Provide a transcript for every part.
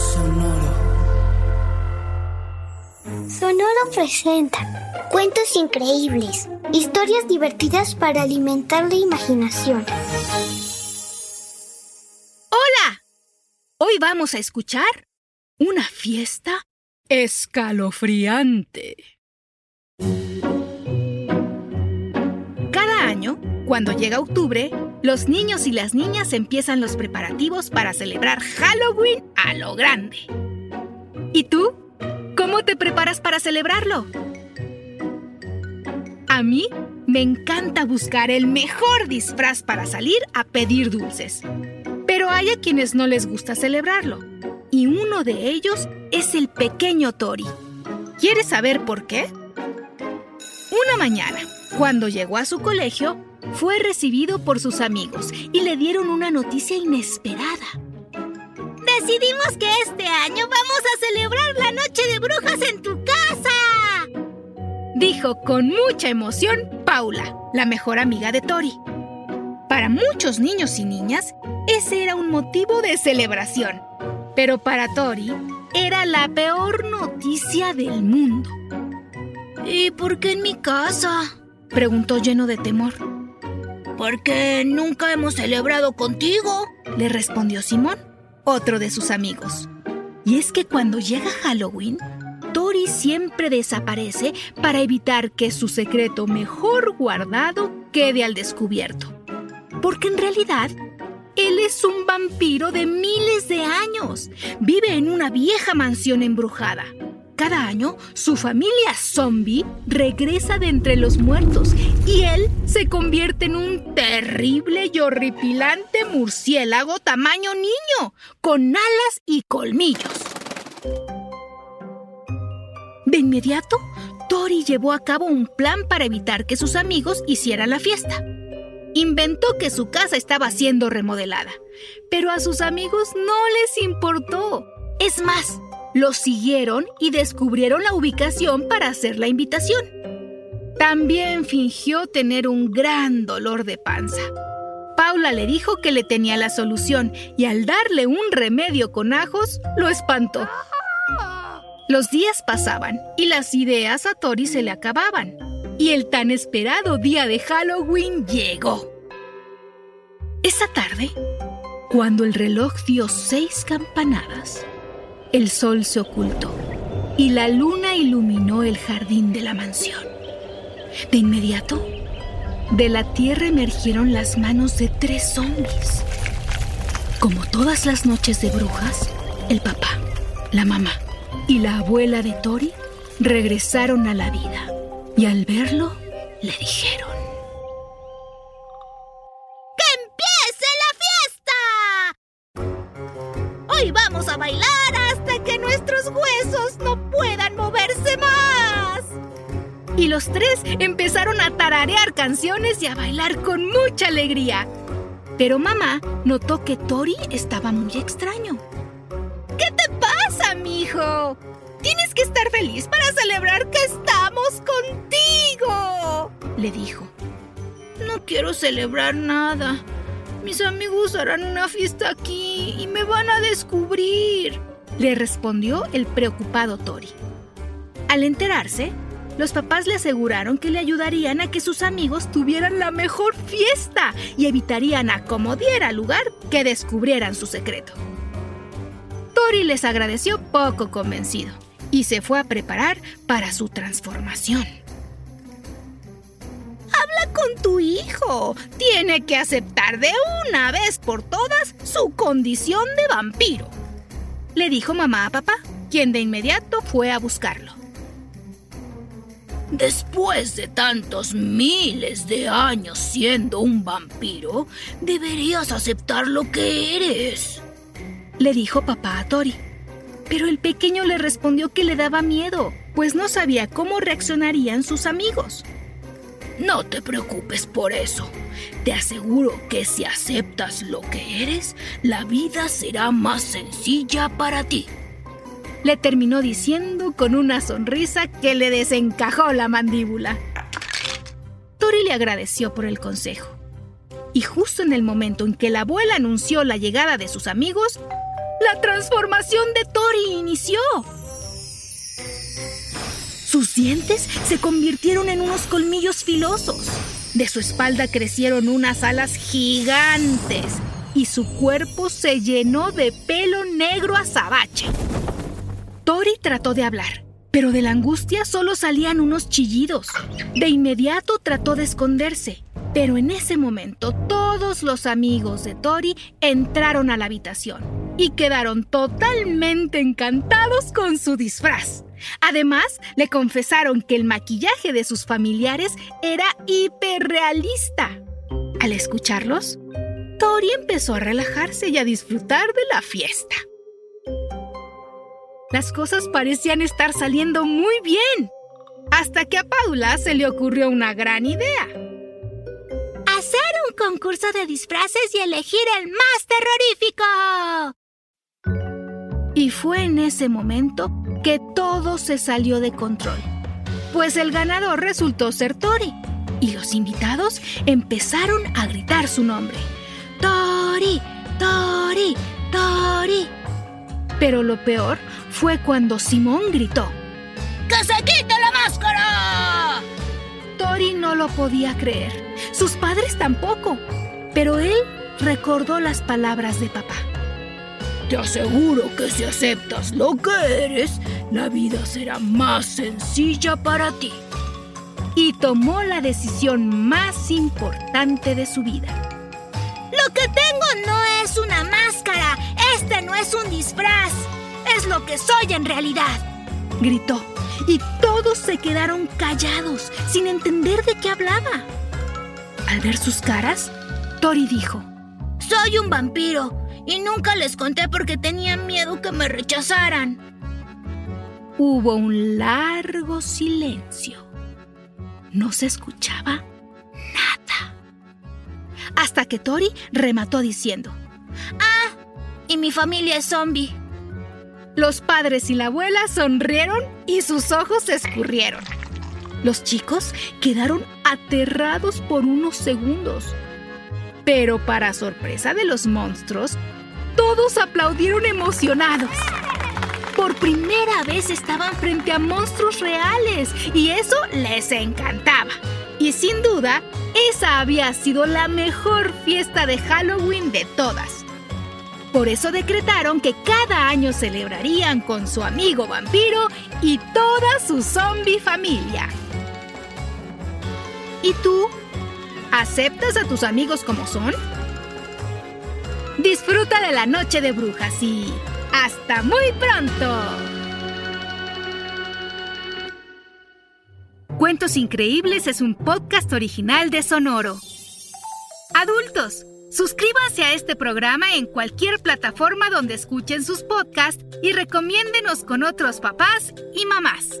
Sonoro. Sonoro presenta cuentos increíbles, historias divertidas para alimentar la imaginación. ¡Hola! Hoy vamos a escuchar una fiesta escalofriante. Cada año, cuando llega octubre, los niños y las niñas empiezan los preparativos para celebrar Halloween a lo grande. ¿Y tú? ¿Cómo te preparas para celebrarlo? A mí me encanta buscar el mejor disfraz para salir a pedir dulces. Pero hay a quienes no les gusta celebrarlo. Y uno de ellos es el pequeño Tori. ¿Quieres saber por qué? Una mañana, cuando llegó a su colegio, fue recibido por sus amigos y le dieron una noticia inesperada. Decidimos que este año vamos a celebrar la Noche de Brujas en tu casa. Dijo con mucha emoción Paula, la mejor amiga de Tori. Para muchos niños y niñas, ese era un motivo de celebración. Pero para Tori, era la peor noticia del mundo. ¿Y por qué en mi casa? Preguntó lleno de temor. Porque nunca hemos celebrado contigo, le respondió Simón, otro de sus amigos. Y es que cuando llega Halloween, Tori siempre desaparece para evitar que su secreto mejor guardado quede al descubierto. Porque en realidad, él es un vampiro de miles de años. Vive en una vieja mansión embrujada cada año, su familia zombie regresa de entre los muertos y él se convierte en un terrible y horripilante murciélago tamaño niño, con alas y colmillos. De inmediato, Tori llevó a cabo un plan para evitar que sus amigos hicieran la fiesta. Inventó que su casa estaba siendo remodelada, pero a sus amigos no les importó. Es más, los siguieron y descubrieron la ubicación para hacer la invitación. También fingió tener un gran dolor de panza. Paula le dijo que le tenía la solución y al darle un remedio con ajos, lo espantó. Los días pasaban y las ideas a Tori se le acababan. Y el tan esperado día de Halloween llegó. Esa tarde, cuando el reloj dio seis campanadas, el sol se ocultó y la luna iluminó el jardín de la mansión. De inmediato, de la tierra emergieron las manos de tres zombies. Como todas las noches de brujas, el papá, la mamá y la abuela de Tori regresaron a la vida y al verlo le dijeron, no puedan moverse más. Y los tres empezaron a tararear canciones y a bailar con mucha alegría. Pero mamá notó que Tori estaba muy extraño. ¿Qué te pasa, mijo? Tienes que estar feliz para celebrar que estamos contigo, le dijo. No quiero celebrar nada. Mis amigos harán una fiesta aquí y me van a descubrir, le respondió el preocupado Tori. Al enterarse, los papás le aseguraron que le ayudarían a que sus amigos tuvieran la mejor fiesta y evitarían a como diera lugar que descubrieran su secreto. Tori les agradeció poco convencido y se fue a preparar para su transformación con tu hijo. Tiene que aceptar de una vez por todas su condición de vampiro. Le dijo mamá a papá, quien de inmediato fue a buscarlo. Después de tantos miles de años siendo un vampiro, deberías aceptar lo que eres. Le dijo papá a Tori. Pero el pequeño le respondió que le daba miedo, pues no sabía cómo reaccionarían sus amigos. No te preocupes por eso. Te aseguro que si aceptas lo que eres, la vida será más sencilla para ti. Le terminó diciendo con una sonrisa que le desencajó la mandíbula. Tori le agradeció por el consejo. Y justo en el momento en que la abuela anunció la llegada de sus amigos, la transformación de Tori inició. Sus dientes se convirtieron en unos colmillos filosos. De su espalda crecieron unas alas gigantes y su cuerpo se llenó de pelo negro azabache. Tori trató de hablar, pero de la angustia solo salían unos chillidos. De inmediato trató de esconderse, pero en ese momento todos los amigos de Tori entraron a la habitación y quedaron totalmente encantados con su disfraz. Además, le confesaron que el maquillaje de sus familiares era hiperrealista. Al escucharlos, Tori empezó a relajarse y a disfrutar de la fiesta. Las cosas parecían estar saliendo muy bien, hasta que a Paula se le ocurrió una gran idea. Hacer un concurso de disfraces y elegir el más terrorífico. Y fue en ese momento que todo se salió de control, pues el ganador resultó ser Tori, y los invitados empezaron a gritar su nombre. Tori, Tori, Tori. Pero lo peor fue cuando Simón gritó. ¡Que se quite la máscara! Tori no lo podía creer, sus padres tampoco, pero él recordó las palabras de papá. Te aseguro que si aceptas lo que eres, la vida será más sencilla para ti. Y tomó la decisión más importante de su vida. Lo que tengo no es una máscara, este no es un disfraz, es lo que soy en realidad. Gritó, y todos se quedaron callados, sin entender de qué hablaba. Al ver sus caras, Tori dijo, Soy un vampiro y nunca les conté porque tenían miedo que me rechazaran. Hubo un largo silencio. No se escuchaba nada. Hasta que Tori remató diciendo, Ah, y mi familia es zombie. Los padres y la abuela sonrieron y sus ojos se escurrieron. Los chicos quedaron aterrados por unos segundos. Pero para sorpresa de los monstruos, todos aplaudieron emocionados. Por primera vez estaban frente a monstruos reales y eso les encantaba. Y sin duda, esa había sido la mejor fiesta de Halloween de todas. Por eso decretaron que cada año celebrarían con su amigo vampiro y toda su zombie familia. ¿Y tú? ¿Aceptas a tus amigos como son? Disfruta de la noche de brujas y hasta muy pronto. Cuentos Increíbles es un podcast original de Sonoro. Adultos, suscríbanse a este programa en cualquier plataforma donde escuchen sus podcasts y recomiéndenos con otros papás y mamás.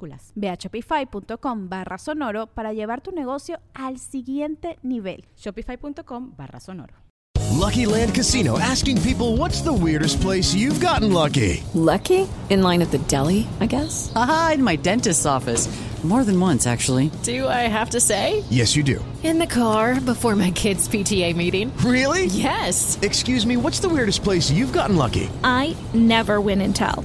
minúsculas. Ve a shopify.com barra sonoro para llevar tu negocio al siguiente nivel. Shopify.com barra sonoro. Lucky Land Casino asking people what's the weirdest place you've gotten lucky? Lucky? In line at the deli, I guess? Aha, in my dentist's office. More than once, actually. Do I have to say? Yes, you do. In the car before my kids' PTA meeting. Really? Yes. Excuse me, what's the weirdest place you've gotten lucky? I never win and tell.